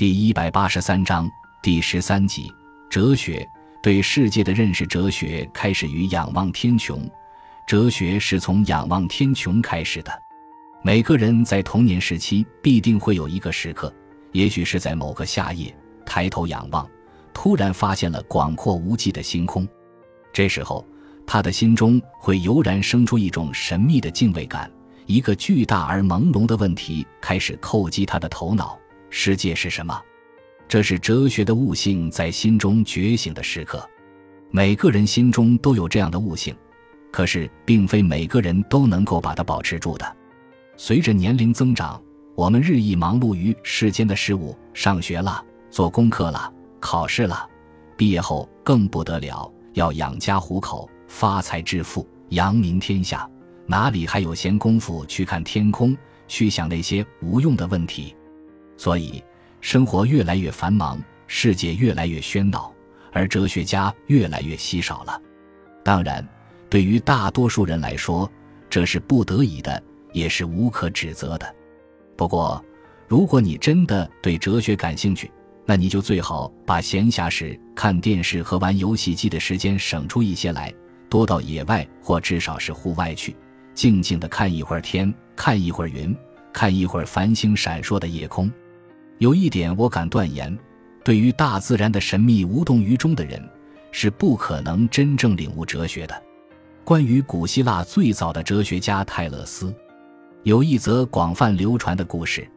第一百八十三章第十三集：哲学对世界的认识。哲学开始于仰望天穹，哲学是从仰望天穹开始的。每个人在童年时期必定会有一个时刻，也许是在某个夏夜，抬头仰望，突然发现了广阔无际的星空。这时候，他的心中会油然生出一种神秘的敬畏感。一个巨大而朦胧的问题开始叩击他的头脑。世界是什么？这是哲学的悟性在心中觉醒的时刻。每个人心中都有这样的悟性，可是并非每个人都能够把它保持住的。随着年龄增长，我们日益忙碌于世间的事物，上学了，做功课了，考试了，毕业后更不得了，要养家糊口，发财致富，扬名天下，哪里还有闲工夫去看天空，去想那些无用的问题？所以，生活越来越繁忙，世界越来越喧闹，而哲学家越来越稀少了。当然，对于大多数人来说，这是不得已的，也是无可指责的。不过，如果你真的对哲学感兴趣，那你就最好把闲暇时看电视和玩游戏机的时间省出一些来，多到野外或至少是户外去，静静的看一会儿天，看一会儿云，看一会儿繁星闪烁的夜空。有一点我敢断言，对于大自然的神秘无动于衷的人，是不可能真正领悟哲学的。关于古希腊最早的哲学家泰勒斯，有一则广泛流传的故事。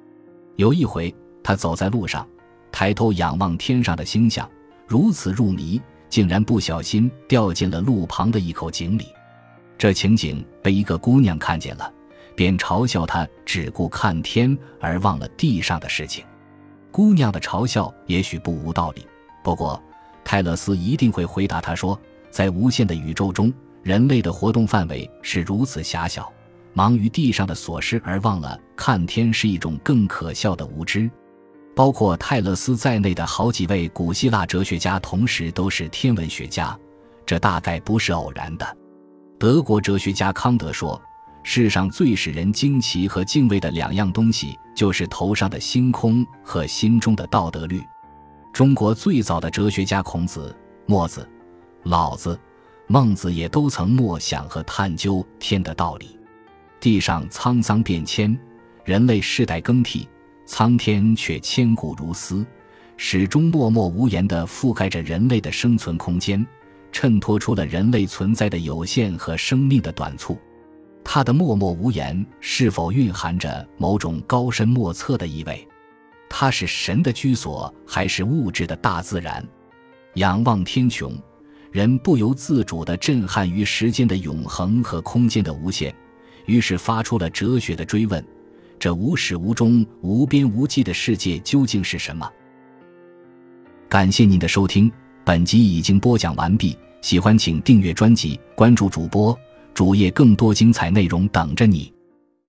有一回，他走在路上，抬头仰望天上的星象，如此入迷，竟然不小心掉进了路旁的一口井里。这情景被一个姑娘看见了，便嘲笑他只顾看天而忘了地上的事情。姑娘的嘲笑也许不无道理，不过泰勒斯一定会回答她说：“在无限的宇宙中，人类的活动范围是如此狭小，忙于地上的琐事而忘了看天是一种更可笑的无知。”包括泰勒斯在内的好几位古希腊哲学家同时都是天文学家，这大概不是偶然的。德国哲学家康德说。世上最使人惊奇和敬畏的两样东西，就是头上的星空和心中的道德律。中国最早的哲学家孔子、墨子、老子、孟子也都曾默想和探究天的道理。地上沧桑变迁，人类世代更替，苍天却千古如斯，始终默默无言地覆盖着人类的生存空间，衬托出了人类存在的有限和生命的短促。他的默默无言是否蕴含着某种高深莫测的意味？他是神的居所，还是物质的大自然？仰望天穹，人不由自主地震撼于时间的永恒和空间的无限，于是发出了哲学的追问：这无始无终、无边无际的世界究竟是什么？感谢您的收听，本集已经播讲完毕。喜欢请订阅专辑，关注主播。主页更多精彩内容等着你。